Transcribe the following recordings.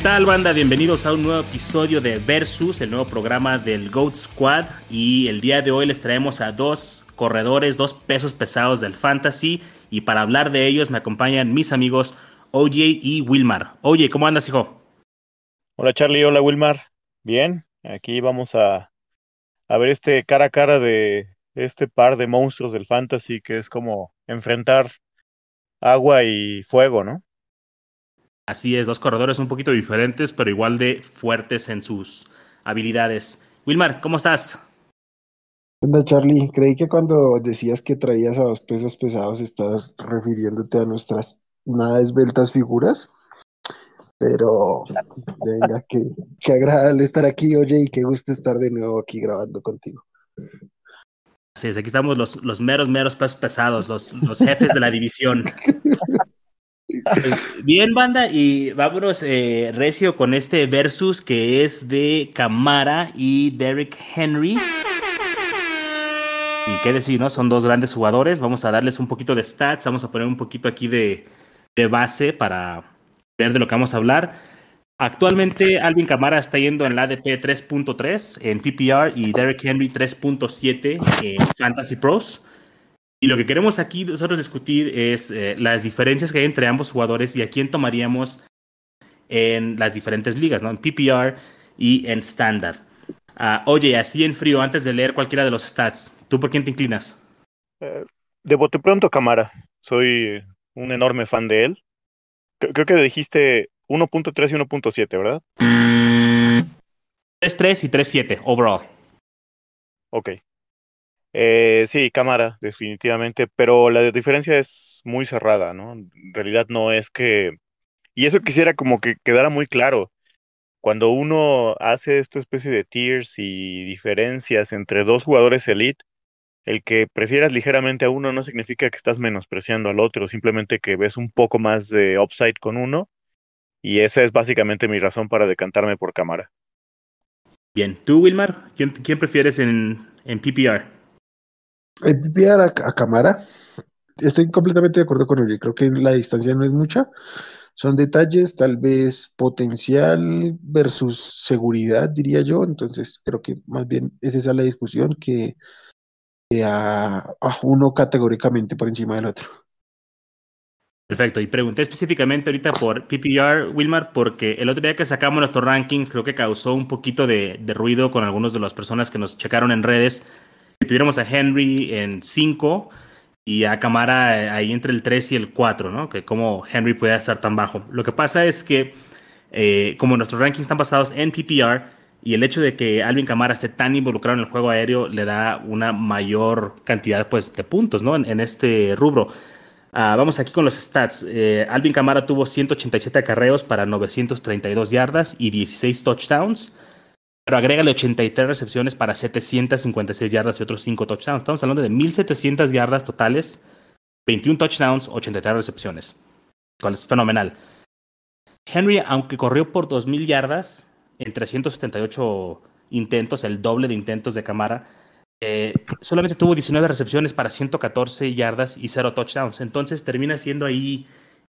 ¿Qué tal, banda? Bienvenidos a un nuevo episodio de Versus, el nuevo programa del GOAT Squad. Y el día de hoy les traemos a dos corredores, dos pesos pesados del fantasy. Y para hablar de ellos me acompañan mis amigos OJ y Wilmar. Oye, ¿cómo andas, hijo? Hola, Charlie. Hola, Wilmar. Bien, aquí vamos a, a ver este cara a cara de este par de monstruos del fantasy que es como enfrentar agua y fuego, ¿no? Así es, dos corredores un poquito diferentes, pero igual de fuertes en sus habilidades. Wilmar, ¿cómo estás? Hola Charlie, creí que cuando decías que traías a dos pesos pesados estabas refiriéndote a nuestras nada esbeltas figuras, pero venga, qué, qué agradable estar aquí, oye, y qué gusto estar de nuevo aquí grabando contigo. Así es, aquí estamos los, los meros, meros pesos pesados, los, los jefes de la división. Pues, bien, banda, y vámonos eh, recio con este versus que es de Camara y Derrick Henry. Y qué decir, ¿no? Son dos grandes jugadores. Vamos a darles un poquito de stats, vamos a poner un poquito aquí de, de base para ver de lo que vamos a hablar. Actualmente Alvin Camara está yendo en la ADP 3.3 en PPR y Derrick Henry 3.7 en Fantasy Pros. Y lo que queremos aquí nosotros discutir es eh, las diferencias que hay entre ambos jugadores y a quién tomaríamos en las diferentes ligas, ¿no? En PPR y en Standard. Ah, oye, así en frío, antes de leer cualquiera de los stats, ¿tú por quién te inclinas? Eh, de bote pronto, Camara. Soy un enorme fan de él. Creo que dijiste 1.3 y 1.7, ¿verdad? 3.3 y 3.7 overall. Ok. Eh, sí, cámara, definitivamente, pero la diferencia es muy cerrada, ¿no? En realidad no es que... Y eso quisiera como que quedara muy claro. Cuando uno hace esta especie de tiers y diferencias entre dos jugadores elite, el que prefieras ligeramente a uno no significa que estás menospreciando al otro, simplemente que ves un poco más de upside con uno, y esa es básicamente mi razón para decantarme por cámara. Bien, ¿tú, Wilmar? ¿Quién, quién prefieres en, en PPR? En PPR a, a cámara, estoy completamente de acuerdo con él. Creo que la distancia no es mucha. Son detalles, tal vez potencial versus seguridad, diría yo. Entonces, creo que más bien es esa la discusión que, que a uno categóricamente por encima del otro. Perfecto, y pregunté específicamente ahorita por PPR, Wilmar, porque el otro día que sacamos nuestros rankings creo que causó un poquito de, de ruido con algunas de las personas que nos checaron en redes tuviéramos a Henry en 5 y a Camara eh, ahí entre el 3 y el 4, ¿no? Que como Henry puede estar tan bajo. Lo que pasa es que eh, como nuestros rankings están basados en PPR y el hecho de que Alvin Camara esté tan involucrado en el juego aéreo le da una mayor cantidad pues, de puntos, ¿no? En, este rubro. Uh, vamos aquí con los stats. Eh, Alvin Camara tuvo 187 acarreos para 932 yardas y 16 touchdowns pero agrégale 83 recepciones para 756 yardas y otros 5 touchdowns. Estamos hablando de 1700 yardas totales, 21 touchdowns, 83 recepciones. Cual es fenomenal. Henry, aunque corrió por 2000 yardas en 378 intentos, el doble de intentos de Camara, eh, solamente tuvo 19 recepciones para 114 yardas y 0 touchdowns. Entonces termina siendo ahí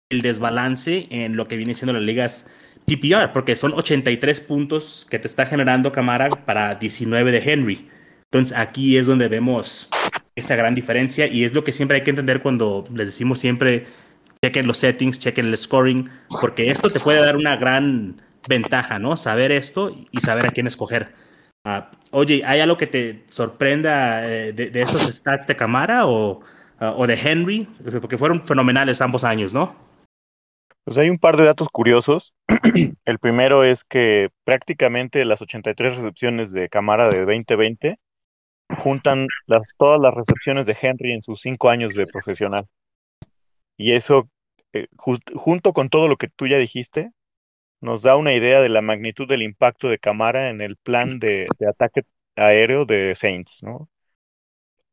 el desbalance en lo que viene siendo las ligas PPR, porque son 83 puntos que te está generando Camara para 19 de Henry. Entonces aquí es donde vemos esa gran diferencia y es lo que siempre hay que entender cuando les decimos siempre chequen los settings, chequen el scoring, porque esto te puede dar una gran ventaja, ¿no? Saber esto y saber a quién escoger. Uh, oye, ¿hay algo que te sorprenda eh, de, de, esos stats de Camara o, uh, o de Henry? Porque fueron fenomenales ambos años, ¿no? Pues hay un par de datos curiosos. El primero es que prácticamente las 83 recepciones de Camara de 2020 juntan las, todas las recepciones de Henry en sus cinco años de profesional. Y eso, eh, junto con todo lo que tú ya dijiste, nos da una idea de la magnitud del impacto de Camara en el plan de, de ataque aéreo de Saints, ¿no?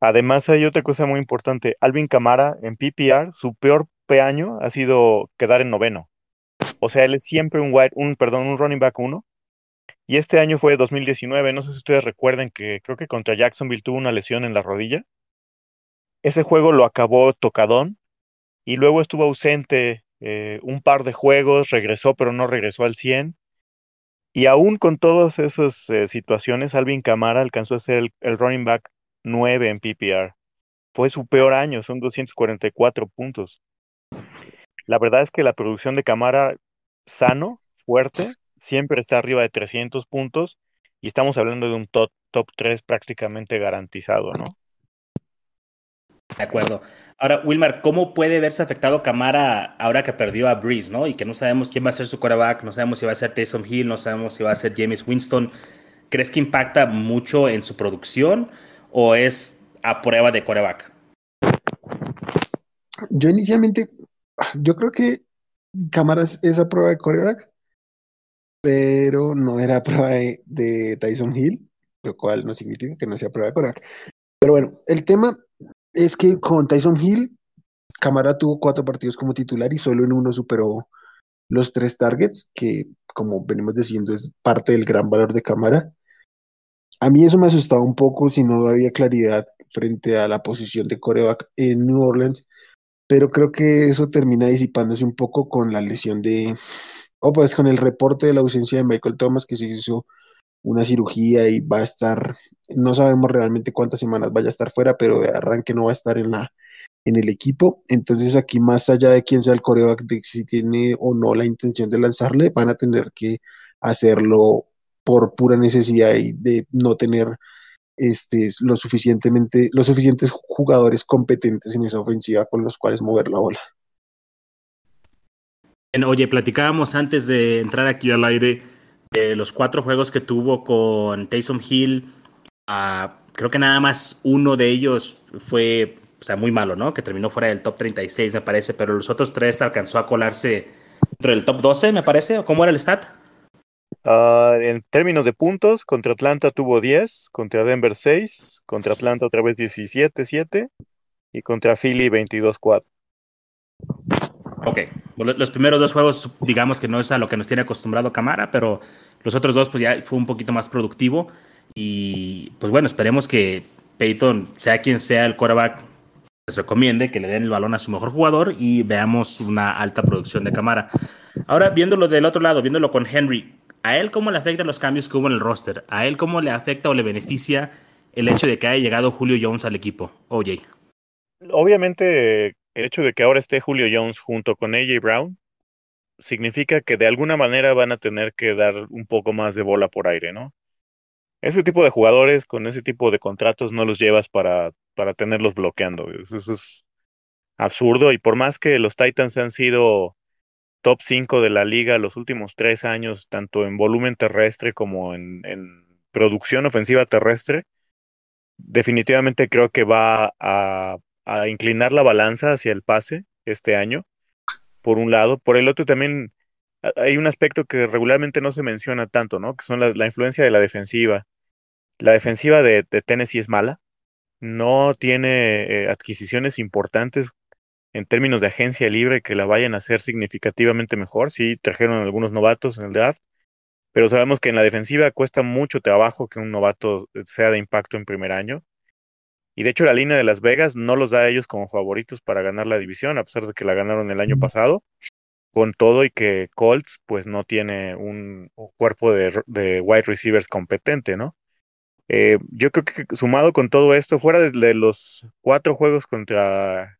Además, hay otra cosa muy importante. Alvin Camara en PPR, su peor año ha sido quedar en noveno. O sea, él es siempre un un, perdón, un running back uno. Y este año fue 2019, no sé si ustedes recuerden que creo que contra Jacksonville tuvo una lesión en la rodilla. Ese juego lo acabó tocadón y luego estuvo ausente eh, un par de juegos, regresó pero no regresó al 100 Y aún con todas esas eh, situaciones, Alvin Camara alcanzó a ser el, running back 9 en PPR. Fue su peor año, son 244 puntos. La verdad es que la producción de Camara sano, fuerte, siempre está arriba de 300 puntos y estamos hablando de un top, top 3 prácticamente garantizado, ¿no? De acuerdo. Ahora, Wilmar, ¿cómo puede verse afectado Camara ahora que perdió a Breeze, ¿no? Y que no sabemos quién va a ser su quarterback, no sabemos si va a ser Taysom Hill, no sabemos si va a ser James Winston. ¿Crees que impacta mucho en su producción o es a prueba de quarterback? Yo inicialmente, yo creo que Camara es a prueba de quarterback, pero no era prueba de, Tyson Hill, lo cual no significa que no sea prueba de quarterback. Pero bueno, el tema es que con Tyson Hill, Camara tuvo cuatro partidos como titular y solo en uno superó los tres targets, que como venimos diciendo es parte del gran valor de Camara. A mí eso me asustaba un poco si no había claridad frente a la posición de coreback en New Orleans, pero creo que eso termina disipándose un poco con la lesión de, o pues con el reporte de la ausencia de Michael Thomas que se hizo una cirugía y va a estar, no sabemos realmente cuántas semanas vaya a estar fuera, pero de arranque no va a estar en la en el equipo. Entonces aquí más allá de quién sea el coreback, de si tiene o no la intención de lanzarle, van a tener que hacerlo por pura necesidad y de no tener este, lo suficientemente, los suficientes jugadores competentes en esa ofensiva con los cuales mover la bola. Oye, platicábamos antes de entrar aquí al aire de los cuatro juegos que tuvo con Taysom Hill, uh, creo que nada más uno de ellos fue muy malo, ¿no? Que terminó fuera del top 36, me parece, pero los otros tres alcanzó a colarse dentro del top 12, me parece, ¿o cómo era el stat? Uh, en términos de puntos, contra Atlanta tuvo 10, contra Denver 6, contra Atlanta otra vez 17, 7 y contra Philly 22, 4. Ok, los primeros dos juegos, digamos que no es a lo que nos tiene acostumbrado Camara, pero los otros dos, pues ya fue un poquito más productivo. Y pues bueno, esperemos que Peyton, sea quien sea el quarterback, les recomiende que le den el balón a su mejor jugador y veamos una alta producción de Camara. Ahora, viéndolo del otro lado, viéndolo con Henry, ¿a él cómo le afectan los cambios que hubo en el roster? ¿A él cómo le afecta o le beneficia el hecho de que haya llegado Julio Jones al equipo? Oye. Obviamente el hecho de que ahora esté Julio Jones junto con AJ Brown significa que de alguna manera van a tener que dar un poco más de bola por aire, ¿no? Ese tipo de jugadores con ese tipo de contratos no los llevas para, para tenerlos bloqueando. Eso, es absurdo y por más que los Titans han sido top 5 de la liga los últimos tres años, tanto en volumen terrestre como en, producción ofensiva terrestre, definitivamente creo que va a inclinar la balanza hacia el pase este año, por un lado. Por el otro también hay un aspecto que regularmente no se menciona tanto, ¿no? Que son la, influencia de la defensiva. La defensiva de, Tennessee es mala, no tiene eh, adquisiciones importantes en términos de agencia libre que la vayan a hacer significativamente mejor. Sí, trajeron algunos novatos en el draft, pero sabemos que en la defensiva cuesta mucho trabajo que un novato sea de impacto en primer año. Y de hecho la línea de Las Vegas no los da a ellos como favoritos para ganar la división, a pesar de que la ganaron el año pasado, con todo y que Colts pues no tiene un, cuerpo de, wide receivers competente, ¿no? Eh, yo creo que sumado con todo esto, fuera de los cuatro juegos contra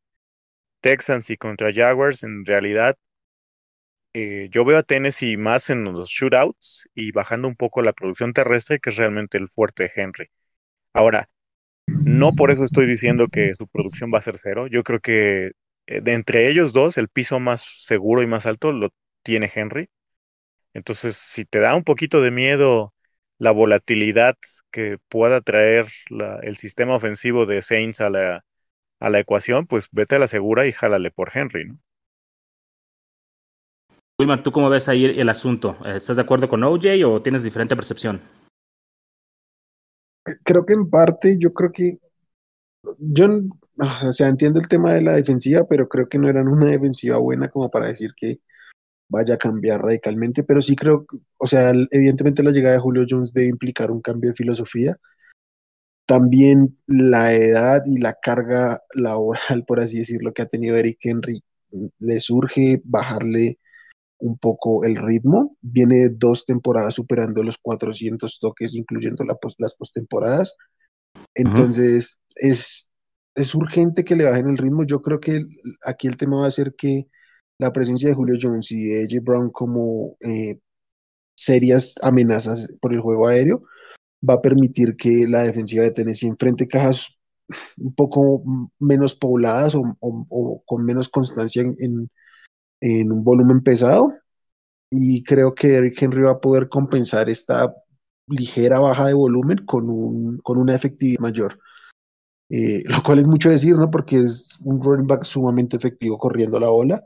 Texans y contra Jaguars, en realidad eh, yo veo a Tennessee más en los shootouts y bajando un poco la producción terrestre, que es realmente el fuerte de Henry. Ahora, no por eso estoy diciendo que su producción va a ser cero. Yo creo que eh, de entre ellos dos, el piso más seguro y más alto lo tiene Henry. Entonces, si te da un poquito de miedo la volatilidad que pueda traer el sistema ofensivo de Saints a la, a la ecuación, pues vete a la segura y jálale por Henry, ¿no? Wilmar, ¿tú cómo ves ahí el asunto? ¿Estás de acuerdo con OJ o tienes diferente percepción? creo que en parte, yo creo que yo, o sea, entiendo el tema de la defensiva, pero creo que no eran una defensiva buena como para decir que vaya a cambiar radicalmente, pero sí creo, o sea, evidentemente la llegada de Julio Jones debe implicar un cambio de filosofía. También la edad y la carga laboral, por así decirlo, que ha tenido Eric Henry, le surge bajarle un poco el ritmo. Viene dos temporadas superando los 400 toques, incluyendo las postemporadas. Entonces, es, es urgente que le bajen el ritmo. Yo creo que aquí el tema va a ser que la presencia de Julio Jones y de AJ Brown como eh, serias amenazas por el juego aéreo va a permitir que la defensiva de Tennessee enfrente cajas un poco menos pobladas o, con menos constancia en, un volumen pesado. Y creo que Eric Henry va a poder compensar esta ligera baja de volumen con, un, con una efectividad mayor. Eh, lo cual es mucho decir, ¿no? Porque es un running back sumamente efectivo corriendo la bola.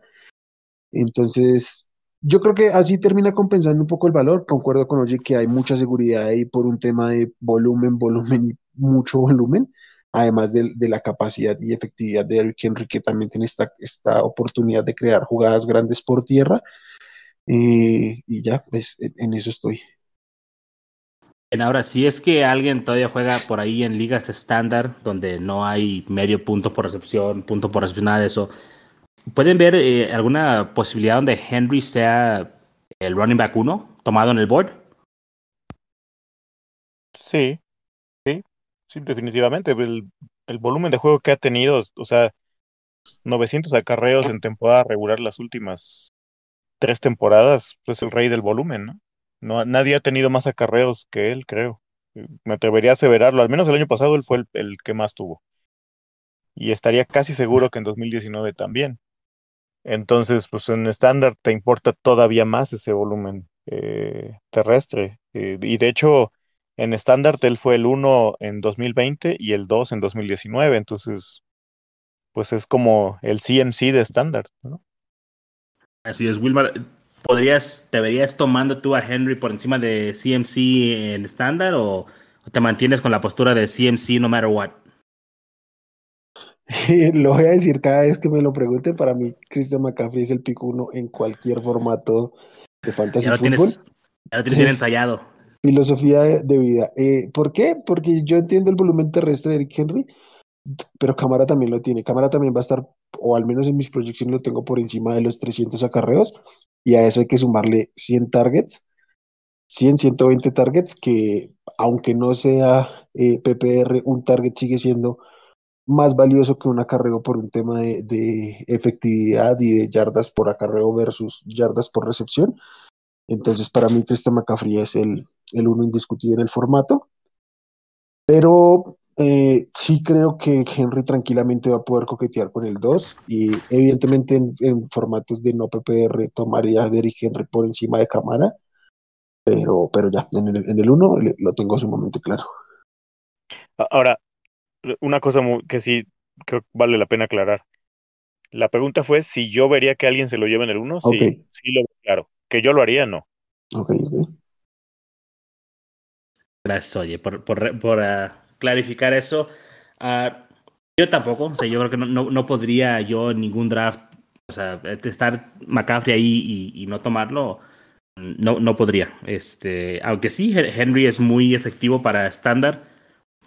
Entonces, yo creo que así termina compensando un poco el valor. Concuerdo con Oye que hay mucha seguridad ahí por un tema de volumen, volumen y mucho volumen además de, la capacidad y efectividad de Eric Henry, que también tiene esta, esta oportunidad de crear jugadas grandes por tierra. Eh, y ya, pues en, eso estoy. Ahora, si es que alguien todavía juega por ahí en ligas estándar, donde no hay medio punto por recepción, punto por recepción, nada de eso, ¿pueden ver eh, alguna posibilidad donde Henry sea el running back uno tomado en el board? Sí, Sí, definitivamente. El, volumen de juego que ha tenido, o sea, 900 acarreos en temporada regular las últimas tres temporadas, pues el rey del volumen, ¿no? no nadie ha tenido más acarreos que él, creo. Me atrevería a aseverarlo. Al menos el año pasado él fue el, el que más tuvo. Y estaría casi seguro que en 2019 también. Entonces, pues en estándar te importa todavía más ese volumen eh, terrestre. Eh, y de hecho, en estándar él fue el 1 en 2020 y el 2 en 2019, entonces pues es como el CMC de estándar, ¿no? Así es, Wilmar. ¿Podrías, te verías tomando tú a Henry por encima de CMC en estándar o, te mantienes con la postura de CMC no matter what? lo voy a decir cada vez que me lo pregunten. Para mí, Christian McCaffrey es el pico uno en cualquier formato de fantasy ya fútbol. ya lo tienes bien ensayado. Filosofía de, vida. Eh, ¿Por qué? Porque yo entiendo el volumen terrestre de Eric Henry, pero Cámara también lo tiene. Cámara también va a estar, o al menos en mis proyecciones lo tengo por encima de los 300 acarreos, y a eso hay que sumarle 100 targets, 100, 120 targets, que aunque no sea eh, PPR, un target sigue siendo más valioso que un acarreo por un tema de, de efectividad y de yardas por acarreo versus yardas por recepción. Entonces, para mí, Christian McCaffrey es el, el uno indiscutible en el formato. Pero eh, sí creo que Henry tranquilamente va a poder coquetear con el 2 y evidentemente en, formatos de no PPR tomaría a Henry por encima de cámara, pero, pero ya, en el, 1 lo tengo sumamente claro. Ahora, una cosa que sí creo que vale la pena aclarar. La pregunta fue si yo vería que alguien se lo lleve en el 1. Sí, sí lo veo claro. Que yo lo haría, no. Ok, ok. Gracias, oye, por, por, ah, clarificar eso. Ah, yo tampoco, o sea, yo creo que no, no, podría yo ningún draft, o sea, estar McCaffrey ahí y, no tomarlo, no, no podría. Este, aunque sí, Henry es muy efectivo para estándar,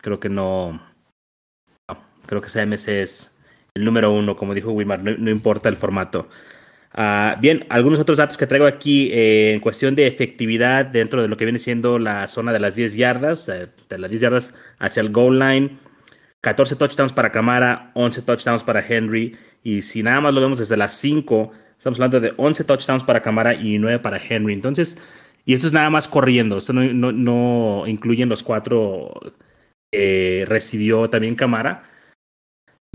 creo que no, creo que CMC es el número uno, como dijo Wilmar, no importa el formato. Ah, bien, algunos otros datos que traigo aquí eh, en cuestión de efectividad dentro de lo que viene siendo la zona de las 10 yardas, de las 10 yardas hacia el goal line. 14 touchdowns para Camara, 11 touchdowns para Henry. Y si nada más lo vemos desde las 5, estamos hablando de 11 touchdowns para Camara y 9 para Henry. Entonces, y esto es nada más corriendo. Esto no, no, incluyen los cuatro que recibió también Camara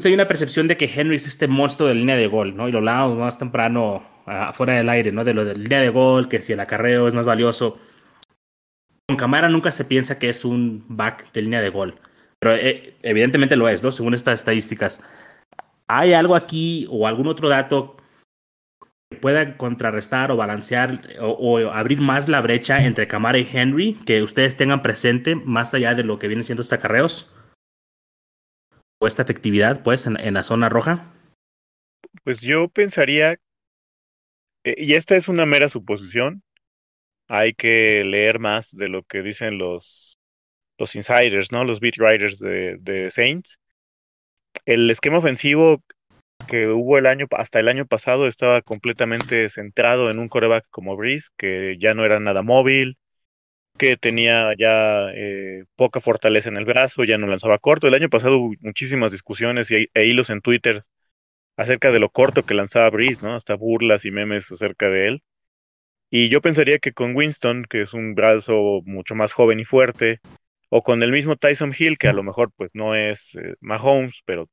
hay una percepción de que Henry es este monstruo de línea de gol, ¿no? Y lo hablábamos más temprano afuera del aire, ¿no? De lo de línea de gol, que si el acarreo es más valioso. Con Camara nunca se piensa que es un back de línea de gol, pero eh, evidentemente lo es, ¿no? Según estas estadísticas. ¿Hay algo aquí o algún otro dato que pueda contrarrestar o balancear o, abrir más la brecha entre Camara y Henry que ustedes tengan presente más allá de lo que vienen siendo estos acarreos? Esta efectividad, pues, en, la zona roja? Pues yo pensaría, eh, y esta es una mera suposición, hay que leer más de lo que dicen los, los insiders, ¿no? Los beat writers de, de Saints. El esquema ofensivo que hubo el año, hasta el año pasado estaba completamente centrado en un coreback como Breeze, que ya no era nada móvil, que tenía ya eh, poca fortaleza en el brazo, ya no lanzaba corto. El año pasado hubo muchísimas discusiones y, e hilos en Twitter acerca de lo corto que lanzaba Breeze, ¿no? Hasta burlas y memes acerca de él. Y yo pensaría que con Winston, que es un brazo mucho más joven y fuerte, o con el mismo Tyson Hill, que a lo mejor pues no es eh, Mahomes, pero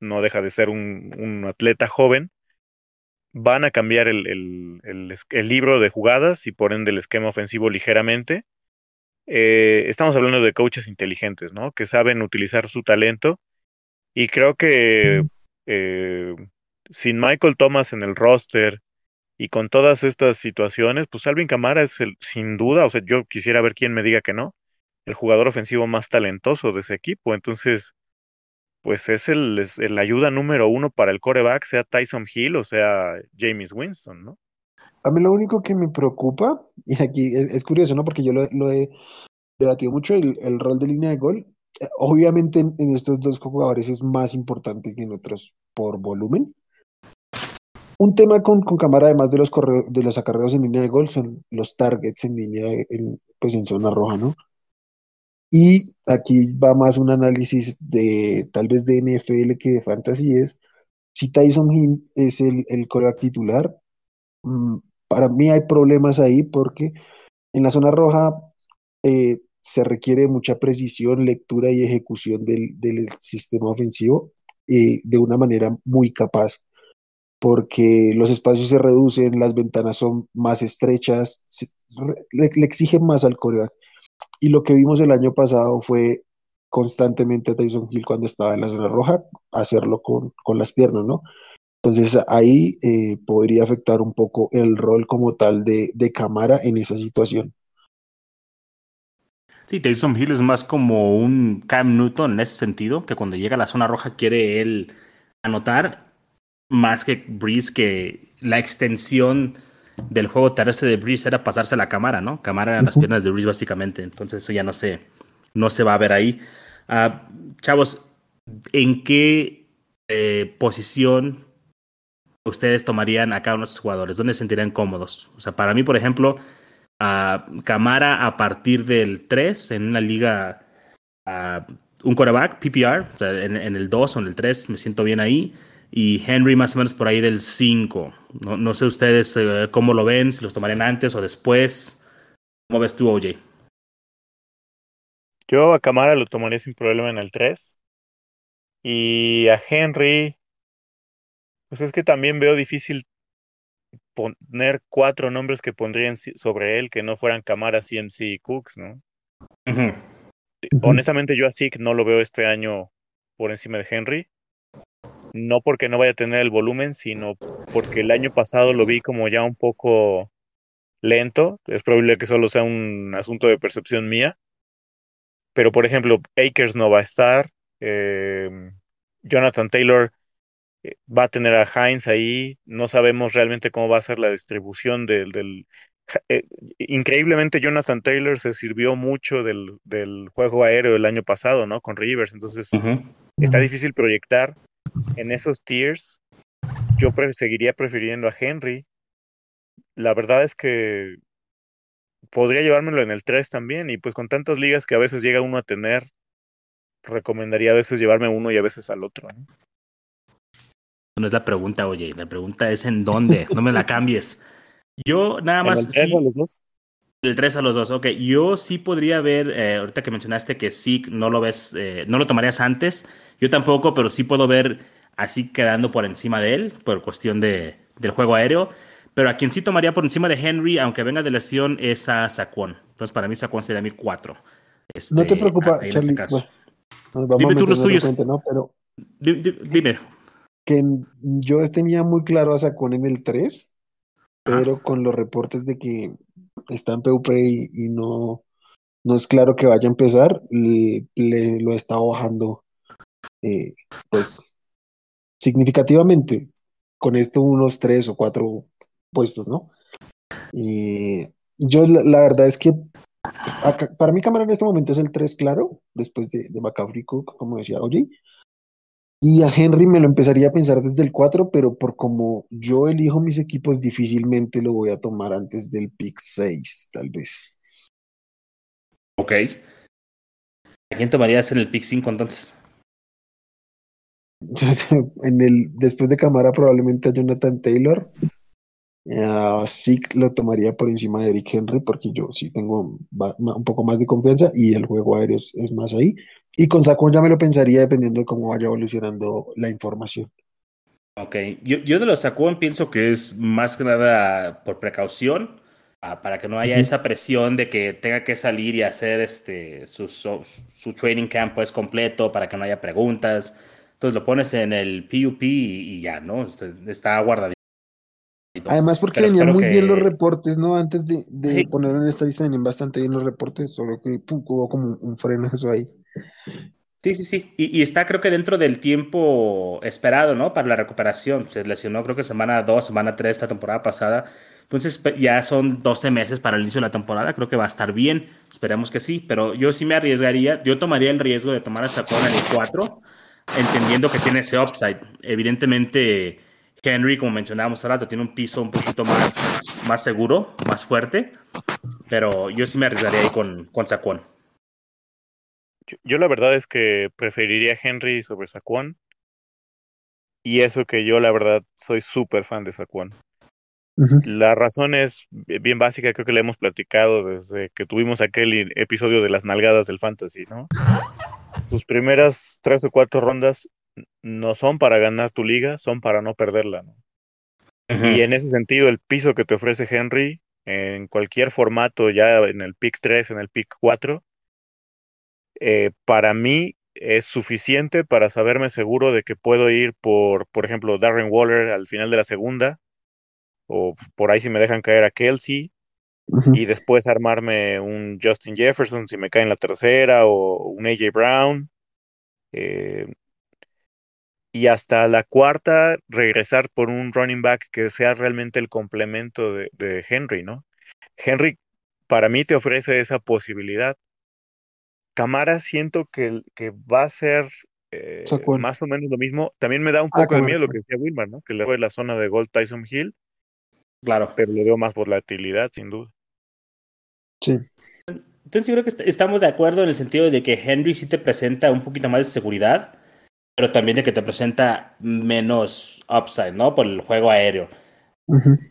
no deja de ser un, atleta joven, van a cambiar el, el, libro de jugadas y por ende el esquema ofensivo ligeramente. Eh, estamos hablando de coaches inteligentes, ¿no? Que saben utilizar su talento. Y creo que eh, sin Michael Thomas en el roster y con todas estas situaciones, pues Alvin Camara es el, sin duda, o sea, yo quisiera ver quién me diga que no, el jugador ofensivo más talentoso de ese equipo. Entonces, pues es el, es ayuda número uno para el coreback, sea Tyson Hill o sea James Winston, ¿no? A mí lo único que me preocupa, y aquí es, curioso, ¿no? Porque yo lo, he debatido mucho, el, rol de línea de gol. Eh, obviamente en, estos dos jugadores es más importante que en otros por volumen. Un tema con, con Camara, además de los, de los acarreos en línea de gol, son los targets en línea, pues en zona roja, ¿no? Y aquí va más un análisis de tal vez de NFL que de fantasy es si Tyson Hill es el, el coreback titular. Para mí hay problemas ahí porque en la zona roja eh, se requiere mucha precisión, lectura y ejecución del, sistema ofensivo eh, de una manera muy capaz, porque los espacios se reducen, las ventanas son más estrechas, le, le, exigen más al coreback. Y lo que vimos el año pasado fue constantemente a Tyson Hill cuando estaba en la zona roja, hacerlo con, con las piernas, ¿no? Entonces ahí eh, podría afectar un poco el rol como tal de, de cámara en esa situación. Sí, Tyson Hill es más como un Cam Newton en ese sentido, que cuando llega a la zona roja quiere él anotar, más que Breeze, que la extensión del juego terrestre de Breeze era pasarse la cámara, ¿no? Cámara en las piernas de Breeze básicamente. Entonces eso ya no se, no se va a ver ahí. Ah, chavos, ¿en qué eh, posición ustedes tomarían a cada jugadores? ¿Dónde se sentirían cómodos? O sea, para mí, por ejemplo, a Camara a partir del 3 en una liga, un quarterback, PPR, o sea, en, en, el 2 o en el 3 me siento bien ahí y Henry más o menos por ahí del 5. No, no sé ustedes eh, cómo lo ven, si los tomarían antes o después. ¿Cómo ves tú, OJ? Yo a Camara lo tomaría sin problema en el 3. Y a Henry, pues es que también veo difícil poner cuatro nombres que pondrían sobre él que no fueran Camara, CMC y Cooks, ¿no? Honestamente, yo a Zeke no lo veo este año por encima de Henry no porque no vaya a tener el volumen, sino porque el año pasado lo vi como ya un poco lento. Es probable que solo sea un asunto de percepción mía. Pero, por ejemplo, Akers no va a estar. Em, Jonathan Taylor eh, va a tener a Heinz ahí. No sabemos realmente cómo va a ser la distribución del... del eh, increíblemente, Jonathan Taylor se sirvió mucho del, del, juego aéreo el año pasado, ¿no? Con Rivers. Entonces, está difícil proyectar en esos tiers, yo seguiría prefiriendo a Henry. La verdad es que podría llevármelo en el 3 también, y pues con tantas ligas que a veces llega uno a tener, recomendaría a veces llevarme uno y a veces al otro. ¿no? No es la pregunta, oye, la pregunta es en dónde, no me la cambies. Yo nada más... ¿El 3 a los dos? El 3 a los dos, ok. Yo sí podría ver, eh, ahorita que mencionaste que sí no lo ves, eh, no lo tomarías antes, yo tampoco, pero sí puedo ver así quedando por encima de él, por cuestión de, del juego aéreo. Pero a quien sí tomaría por encima de Henry, aunque venga de lesión, es a Saquon. Entonces, para mí, Saquon sería mi 4. Este, no te preocupes, Charlie. dime tú los tuyos. Pero dime, Que yo tenía muy claro a Saquon en el 3, pero con los reportes de que está en PUP y, no, no es claro que vaya a empezar, le, lo he estado bajando eh, pues significativamente. Con esto unos tres o cuatro puestos, ¿no? Y yo la, verdad es que para mí cámara en este momento es el 3 claro, después de, de McCaffrey Cook, como decía Oye, Y a Henry me lo empezaría a pensar desde el 4, pero por como yo elijo mis equipos, difícilmente lo voy a tomar antes del pick 6, tal vez. Ok. ¿A quién tomarías en el pick 5 entonces? en el, después de Camara probablemente a Jonathan Taylor. Uh, sí lo tomaría por encima de Eric Henry porque yo sí tengo un poco más de confianza y el juego aéreo es, es más ahí. Y con Sacón ya me lo pensaría dependiendo de cómo vaya evolucionando la información. Ok, yo, yo de los Sacón pienso que es más que nada por precaución, uh, para que no haya uh -huh. esa presión de que tenga que salir y hacer este su, su, su training camp pues completo para que no haya preguntas. Entonces lo pones en el PUP y, y ya, ¿no? Está, está guardadito. Además, porque Pero venían muy que... bien los reportes, ¿no? Antes de, de sí. ponerlo en esta lista, venían bastante bien los reportes, solo que pum, hubo como un frenazo ahí. Sí, sí, sí. Y, y, está, creo que dentro del tiempo esperado, ¿no? Para la recuperación. Se lesionó, creo que semana 2, semana 3 la temporada pasada. Entonces, ya son 12 meses para el inicio de la temporada. Creo que va a estar bien. Esperemos que sí. Pero yo sí me arriesgaría. Yo tomaría el riesgo de tomar a Sacón en el 4, entendiendo que tiene ese upside. Evidentemente. Henry, como mencionábamos ahora, tiene un piso un poquito más, más seguro, más fuerte, pero yo sí me arriesgaría ahí con, con Saquon. Yo, yo, la verdad es que preferiría Henry sobre Saquon, y eso que yo la verdad soy súper fan de Saquon. Uh -huh. La razón es bien básica, creo que la hemos platicado desde que tuvimos aquel episodio de las nalgadas del fantasy, ¿no? Sus primeras tres o cuatro rondas no son para ganar tu liga, son para no perderla. ¿no? Uh -huh. Y en ese sentido, el piso que te ofrece Henry, en cualquier formato, ya en el pick 3, en el pick 4, eh, para mí es suficiente para saberme seguro de que puedo ir por, por ejemplo, Darren Waller al final de la segunda, o por ahí si me dejan caer a Kelsey, uh -huh. y después armarme un Justin Jefferson si me cae en la tercera, o un AJ Brown. Eh, y hasta la cuarta regresar por un running back que sea realmente el complemento de, de, Henry, ¿no? Henry para mí te ofrece esa posibilidad. Camara siento que, que va a ser eh, más o menos lo mismo. También me da un poco ah, de miedo lo que decía Wilmar, ¿no? Que le doy la zona de Gold Tyson Hill. Claro. Pero le veo más volatilidad, sin duda. Sí. Entonces yo creo que estamos de acuerdo en el sentido de que Henry sí te presenta un poquito más de seguridad pero también de que te presenta menos upside, ¿no? Por el juego aéreo. Uh -huh.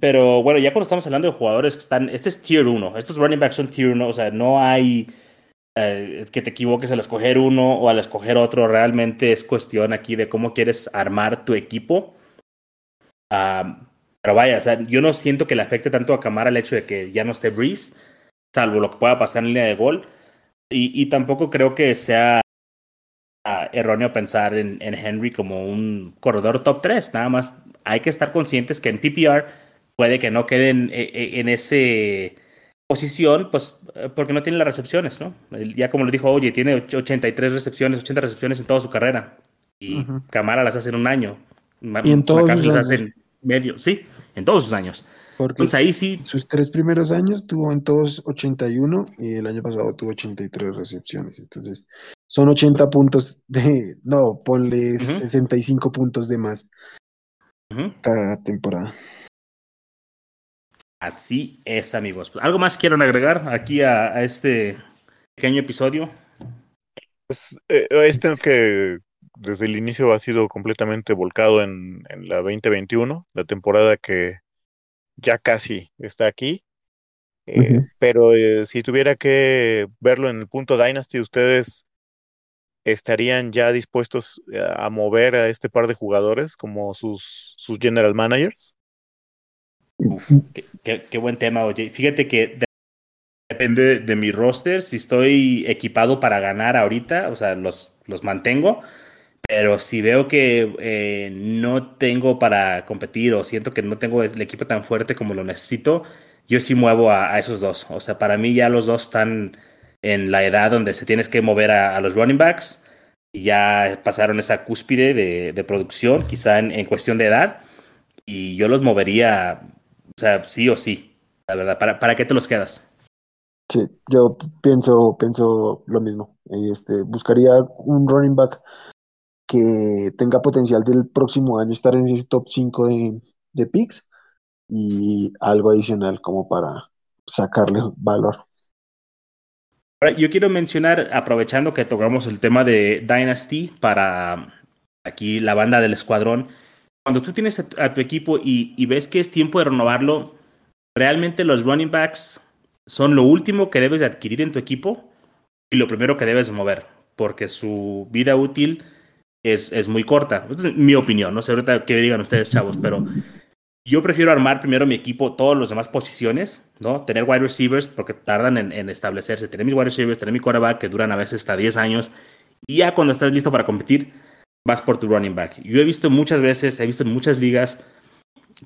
Pero bueno, ya cuando estamos hablando de jugadores que están, este es tier 1, estos running backs son tier 1, o sea, no hay eh, que te equivoques al escoger uno o al escoger otro, realmente es cuestión aquí de cómo quieres armar tu equipo. Pero vaya, o sea, yo no siento que le afecte tanto a Camara el hecho de que ya no esté Breeze, salvo lo que pueda pasar en línea de gol. Y, y tampoco creo que sea erróneo pensar en, en, Henry como un corredor top 3. Nada más hay que estar conscientes que en PPR puede que no queden en, en esa posición, pues porque no tiene las recepciones, ¿no? Ya como lo dijo, oye, tiene 83 recepciones, 80 recepciones en toda su carrera. Y uh -huh. Camara las hace en un año. Y en todos sus las hace en medio, sí, en todos sus años. Porque Entonces ahí sí. Sus tres primeros años tuvo en todos 81 y el año pasado tuvo 83 recepciones. Entonces son 80 puntos de. No, ponle uh -huh. 65 puntos de más uh -huh. cada temporada. Así es, amigos. ¿Algo más quieren agregar aquí a, a este pequeño episodio? Pues eh, este que desde el inicio ha sido completamente volcado en, en la 2021, la temporada que ya casi está aquí. Eh, uh -huh. Pero eh, si tuviera que verlo en el punto Dynasty, ustedes estarían ya dispuestos a mover a este par de jugadores como sus, sus general managers. Uf, qué, qué, qué, buen tema, oye. Fíjate que depende de mi roster. Si estoy equipado para ganar ahorita, o sea, los, los mantengo. Pero si veo que eh, no tengo para competir o siento que no tengo el equipo tan fuerte como lo necesito, yo sí muevo a, a esos dos. O sea, para mí ya los dos están en la edad donde se tienes que mover a, a los running backs y ya pasaron esa cúspide de, de producción, quizá en, en, cuestión de edad, y yo los movería, o sea, sí o sí, la verdad. ¿Para, para qué te los quedas? Sí, yo pienso, pienso lo mismo. Este, buscaría un running back que tenga potencial del próximo año estar en ese top 5 de, de picks y algo adicional como para sacarle valor. Yo quiero mencionar, aprovechando que tocamos el tema de Dynasty para aquí la banda del escuadrón, cuando tú tienes a, tu equipo y, y, ves que es tiempo de renovarlo, realmente los running backs son lo último que debes de adquirir en tu equipo y lo primero que debes mover, porque su vida útil es, es muy corta. Esta es mi opinión, no sé ahorita qué digan ustedes, chavos, pero yo prefiero armar primero mi equipo, todas las demás posiciones, ¿no? Tener wide receivers, porque tardan en, en, establecerse. Tener mis wide receivers, tener mi quarterback, que duran a veces hasta 10 años. Y ya cuando estás listo para competir, vas por tu running back. Yo he visto muchas veces, he visto en muchas ligas,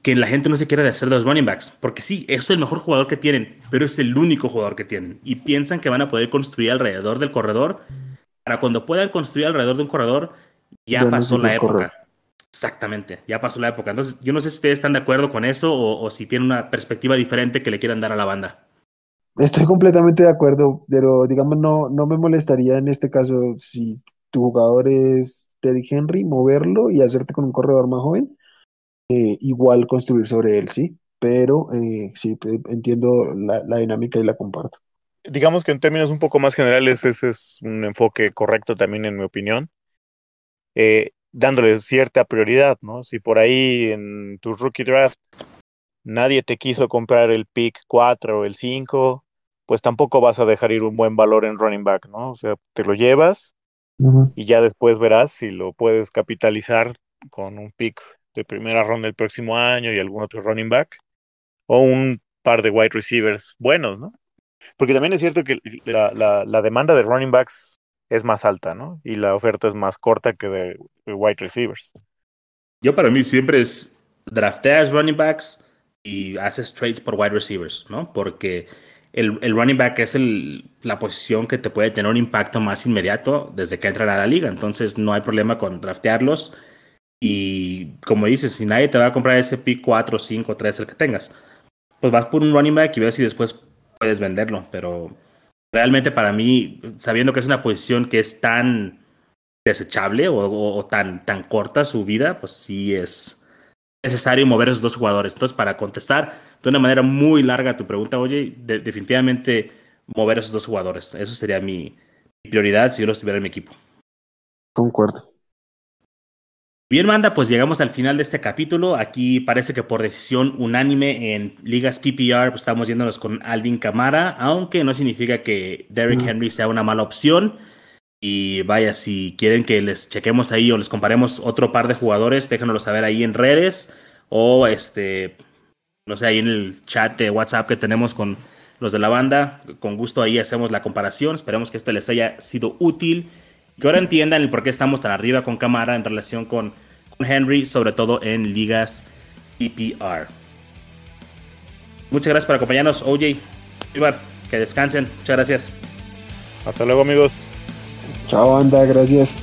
que la gente no se quiere hacer de los running backs. Porque sí, es el mejor jugador que tienen, pero es el único jugador que tienen. Y piensan que van a poder construir alrededor del corredor. Para cuando puedan construir alrededor de un corredor, ya pasó la época. Exactamente, ya pasó la época. Entonces, yo no sé si ustedes están de acuerdo con eso o, si tienen una perspectiva diferente que le quieran dar a la banda. Estoy completamente de acuerdo, pero digamos, no, no me molestaría en este caso si tu jugador es Terry Henry, moverlo y hacerte con un corredor más joven, eh, igual construir sobre él, sí, pero eh, sí, entiendo la, la dinámica y la comparto. Digamos que en términos un poco más generales ese es un enfoque correcto también en mi opinión. Eh, dándole cierta prioridad, ¿no? Si por ahí en tu rookie draft nadie te quiso comprar el pick 4 o el 5, pues tampoco vas a dejar ir un buen valor en running back, ¿no? O sea, te lo llevas y ya después verás si lo puedes capitalizar con un pick de primera ronda el próximo año y algún otro running back o un par de wide receivers buenos, ¿no? Porque también es cierto que la, la, la demanda de running backs es más alta, ¿no? Y la oferta es más corta que de, wide receivers. Yo para mí siempre es drafteas running backs y haces trades por wide receivers, ¿no? Porque el, el running back es el, la posición que te puede tener un impacto más inmediato desde que entran a la liga. Entonces no hay problema con draftearlos. Y como dices, si nadie te va a comprar ese pick 4, 5, 3, el que tengas, pues vas por un running back y ves si después puedes venderlo. Pero realmente para mí, sabiendo que es una posición que es tan desechable o, tan, tan corta su vida, pues sí es necesario mover esos dos jugadores. Entonces, para contestar de una manera muy larga a tu pregunta, oye, definitivamente mover esos dos jugadores. Eso sería mi, mi prioridad si yo los tuviera en mi equipo. Concuerdo. Bien, manda, pues llegamos al final de este capítulo. Aquí parece que por decisión unánime en ligas PPR pues estamos yéndonos con Alvin Camara, aunque no significa que Derrick Henry sea una mala opción. Y vaya, si quieren que les chequemos ahí o les comparemos otro par de jugadores, déjanoslo saber ahí en redes o este, no sé, ahí en el chat de WhatsApp que tenemos con los de la banda. Con gusto ahí hacemos la comparación. Esperemos que esto les haya sido útil que ahora entiendan el por qué estamos tan arriba con Camara en relación con, Henry, sobre todo en ligas PPR. Muchas gracias por acompañarnos, OJ. Ibar, que descansen. Muchas gracias. Hasta luego, amigos. Chao, anda, gracias.